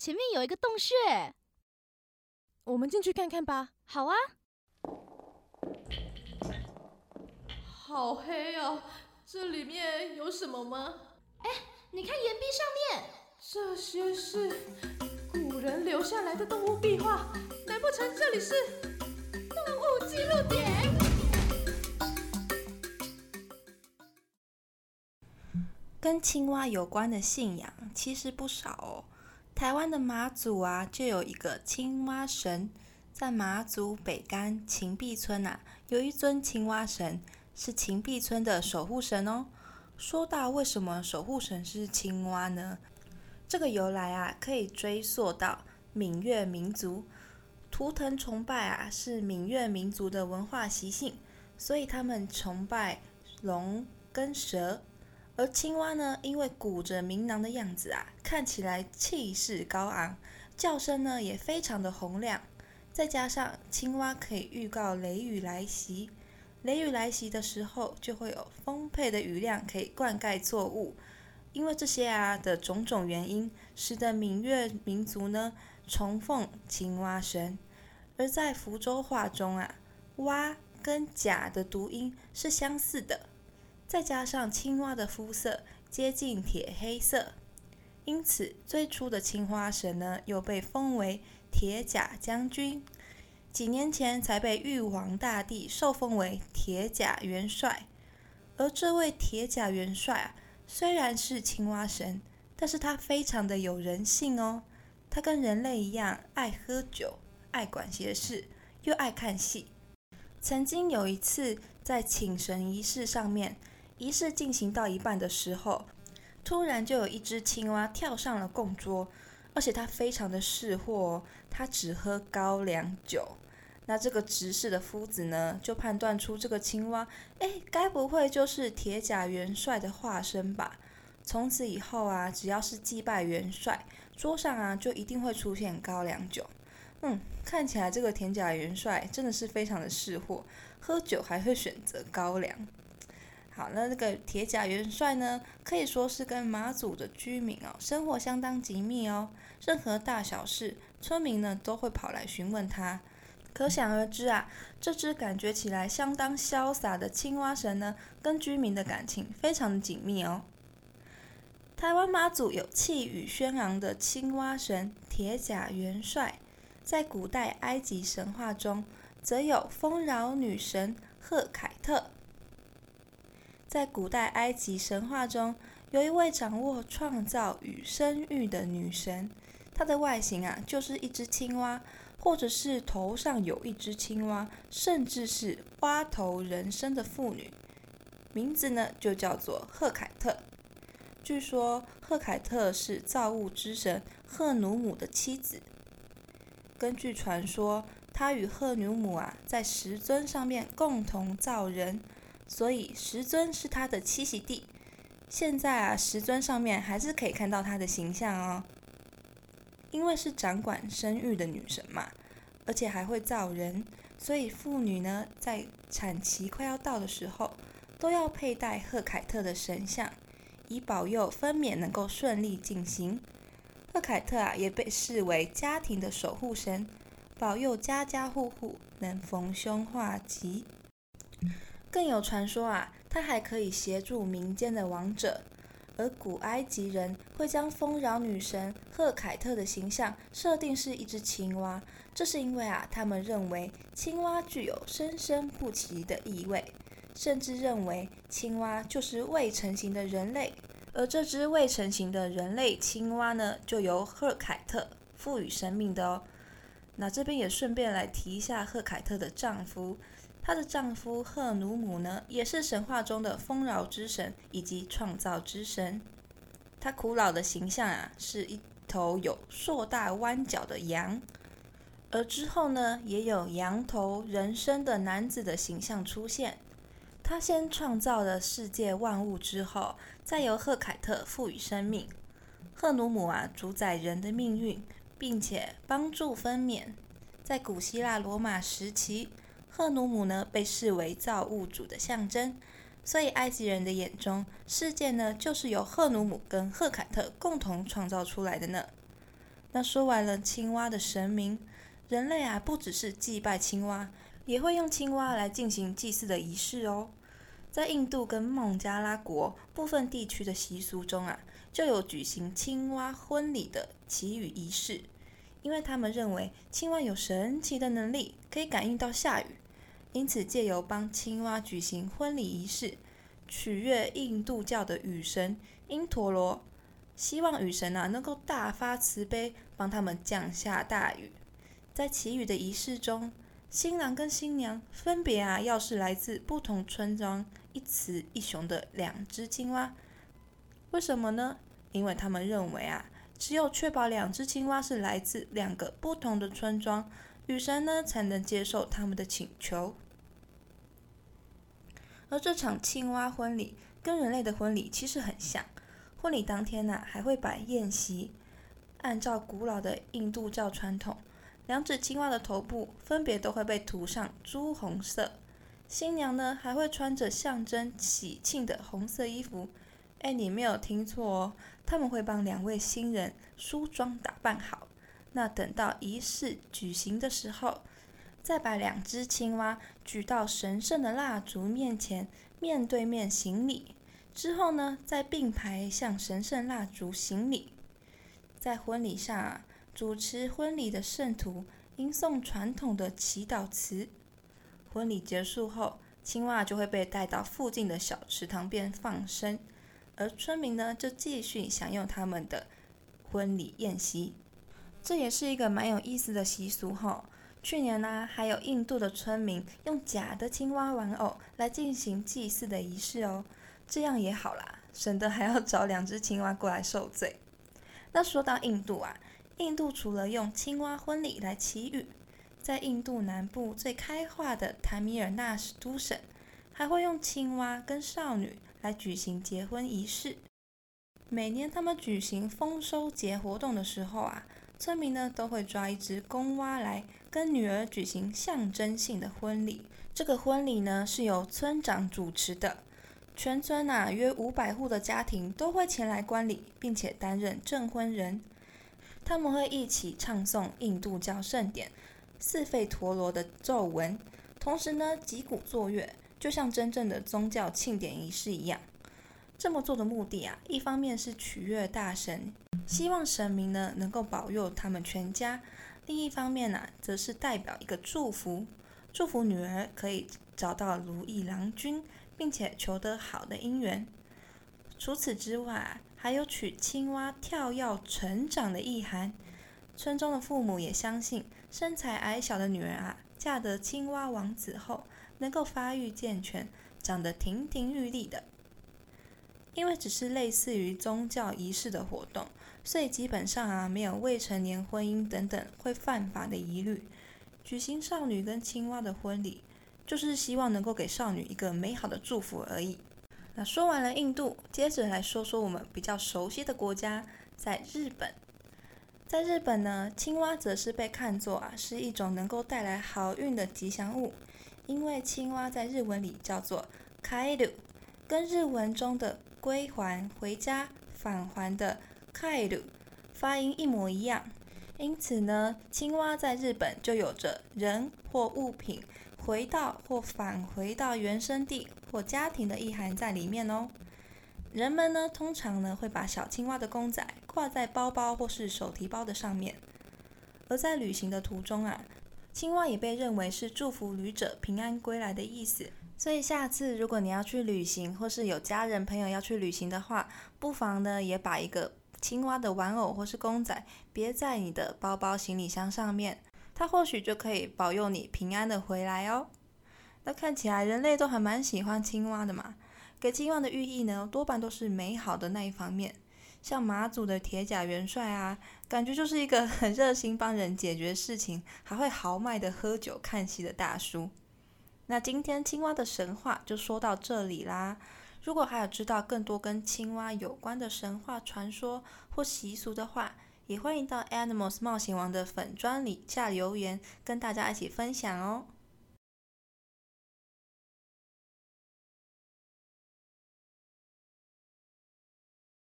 前面有一个洞穴，我们进去看看吧。好啊。好黑哦，这里面有什么吗？哎，你看岩壁上面，这些是古人留下来的动物壁画，难不成这里是动物记录点？跟青蛙有关的信仰其实不少哦。台湾的马祖啊，就有一个青蛙神，在马祖北干秦壁村啊，有一尊青蛙神，是秦壁村的守护神哦。说到为什么守护神是青蛙呢？这个由来啊，可以追溯到闽越民族，图腾崇拜啊，是闽越民族的文化习性，所以他们崇拜龙跟蛇。而青蛙呢，因为鼓着鸣囊的样子啊，看起来气势高昂，叫声呢也非常的洪亮。再加上青蛙可以预告雷雨来袭，雷雨来袭的时候就会有丰沛的雨量可以灌溉作物。因为这些啊的种种原因，使得闽越民族呢崇奉青蛙神。而在福州话中啊，蛙跟甲的读音是相似的。再加上青蛙的肤色接近铁黑色，因此最初的青蛙神呢，又被封为铁甲将军。几年前才被玉皇大帝受封为铁甲元帅。而这位铁甲元帅啊，虽然是青蛙神，但是他非常的有人性哦。他跟人类一样，爱喝酒，爱管闲事，又爱看戏。曾经有一次在请神仪式上面。仪式进行到一半的时候，突然就有一只青蛙跳上了供桌，而且它非常的识货，哦它只喝高粱酒。那这个执事的夫子呢，就判断出这个青蛙，哎，该不会就是铁甲元帅的化身吧？从此以后啊，只要是祭拜元帅，桌上啊就一定会出现高粱酒。嗯，看起来这个铁甲元帅真的是非常的识货，喝酒还会选择高粱。好，那这个铁甲元帅呢，可以说是跟马祖的居民哦，生活相当紧密哦。任何大小事，村民呢都会跑来询问他。可想而知啊，这只感觉起来相当潇洒的青蛙神呢，跟居民的感情非常的紧密哦。台湾马祖有气宇轩昂的青蛙神铁甲元帅，在古代埃及神话中，则有丰饶女神赫凯特。在古代埃及神话中，有一位掌握创造与生育的女神，她的外形啊，就是一只青蛙，或者是头上有一只青蛙，甚至是蛙头人身的妇女，名字呢就叫做赫凯特。据说赫凯特是造物之神赫努姆的妻子。根据传说，她与赫努姆啊，在石尊上面共同造人。所以石尊是她的栖息地。现在啊，石尊上面还是可以看到她的形象哦。因为是掌管生育的女神嘛，而且还会造人，所以妇女呢，在产期快要到的时候，都要佩戴赫凯特的神像，以保佑分娩能够顺利进行。赫凯特啊，也被视为家庭的守护神，保佑家家户户能逢凶化吉。更有传说啊，它还可以协助民间的王者，而古埃及人会将丰饶女神赫凯特的形象设定是一只青蛙，这是因为啊，他们认为青蛙具有生生不息的意味，甚至认为青蛙就是未成型的人类，而这只未成型的人类青蛙呢，就由赫凯特赋予生命的哦。那这边也顺便来提一下赫凯特的丈夫。她的丈夫赫努姆呢，也是神话中的丰饶之神以及创造之神。他古老的形象啊，是一头有硕大弯角的羊。而之后呢，也有羊头人身的男子的形象出现。他先创造了世界万物之后，再由赫凯特赋予生命。赫努姆啊，主宰人的命运，并且帮助分娩。在古希腊罗马时期。赫努姆呢，被视为造物主的象征，所以埃及人的眼中，世界呢就是由赫努姆跟赫凯特共同创造出来的呢。那说完了青蛙的神明，人类啊不只是祭拜青蛙，也会用青蛙来进行祭祀的仪式哦。在印度跟孟加拉国部分地区的习俗中啊，就有举行青蛙婚礼的祈雨仪式，因为他们认为青蛙有神奇的能力，可以感应到下雨，因此借由帮青蛙举行婚礼仪式，取悦印度教的雨神因陀罗，希望雨神啊能够大发慈悲，帮他们降下大雨。在祈雨的仪式中，新郎跟新娘分别啊要是来自不同村庄。一雌一雄的两只青蛙，为什么呢？因为他们认为啊，只有确保两只青蛙是来自两个不同的村庄，雨神呢才能接受他们的请求。而这场青蛙婚礼跟人类的婚礼其实很像，婚礼当天呢还会摆宴席，按照古老的印度教传统，两只青蛙的头部分别都会被涂上朱红色。新娘呢还会穿着象征喜庆的红色衣服，哎，你没有听错哦，他们会帮两位新人梳妆打扮好。那等到仪式举行的时候，再把两只青蛙举到神圣的蜡烛面前，面对面行礼。之后呢，再并排向神圣蜡烛行礼。在婚礼上啊，主持婚礼的圣徒吟诵传统的祈祷词。婚礼结束后，青蛙就会被带到附近的小池塘边放生，而村民呢就继续享用他们的婚礼宴席。这也是一个蛮有意思的习俗哈。去年呢，还有印度的村民用假的青蛙玩偶来进行祭祀的仪式哦，这样也好啦，省得还要找两只青蛙过来受罪。那说到印度啊，印度除了用青蛙婚礼来祈雨。在印度南部最开化的坦米尔纳什都省，还会用青蛙跟少女来举行结婚仪式。每年他们举行丰收节活动的时候啊，村民呢都会抓一只公蛙来跟女儿举行象征性的婚礼。这个婚礼呢是由村长主持的，全村啊约五百户的家庭都会前来观礼，并且担任证婚人。他们会一起唱诵印度教圣典。四吠陀罗的咒文，同时呢，击鼓作乐，就像真正的宗教庆典仪式一样。这么做的目的啊，一方面是取悦大神，希望神明呢能够保佑他们全家；另一方面呢，则是代表一个祝福，祝福女儿可以找到如意郎君，并且求得好的姻缘。除此之外，还有取青蛙跳跃成长的意涵。村中的父母也相信。身材矮小的女人啊，嫁得青蛙王子后，能够发育健全，长得亭亭玉立的。因为只是类似于宗教仪式的活动，所以基本上啊，没有未成年婚姻等等会犯法的疑虑。举行少女跟青蛙的婚礼，就是希望能够给少女一个美好的祝福而已。那说完了印度，接着来说说我们比较熟悉的国家，在日本。在日本呢，青蛙则是被看作啊是一种能够带来好运的吉祥物，因为青蛙在日文里叫做 kairu，跟日文中的归还、回家、返还的 kairu 发音一模一样，因此呢，青蛙在日本就有着人或物品回到或返回到原生地或家庭的意涵在里面哦。人们呢，通常呢会把小青蛙的公仔挂在包包或是手提包的上面。而在旅行的途中啊，青蛙也被认为是祝福旅者平安归来的意思。所以下次如果你要去旅行，或是有家人朋友要去旅行的话，不妨呢也把一个青蛙的玩偶或是公仔别在你的包包、行李箱上面，它或许就可以保佑你平安的回来哦。那看起来人类都还蛮喜欢青蛙的嘛。给青蛙的寓意呢，多半都是美好的那一方面。像马祖的铁甲元帅啊，感觉就是一个很热心帮人解决事情，还会豪迈的喝酒看戏的大叔。那今天青蛙的神话就说到这里啦。如果还有知道更多跟青蛙有关的神话传说或习俗的话，也欢迎到 Animals 冒险王的粉砖里下留言，跟大家一起分享哦。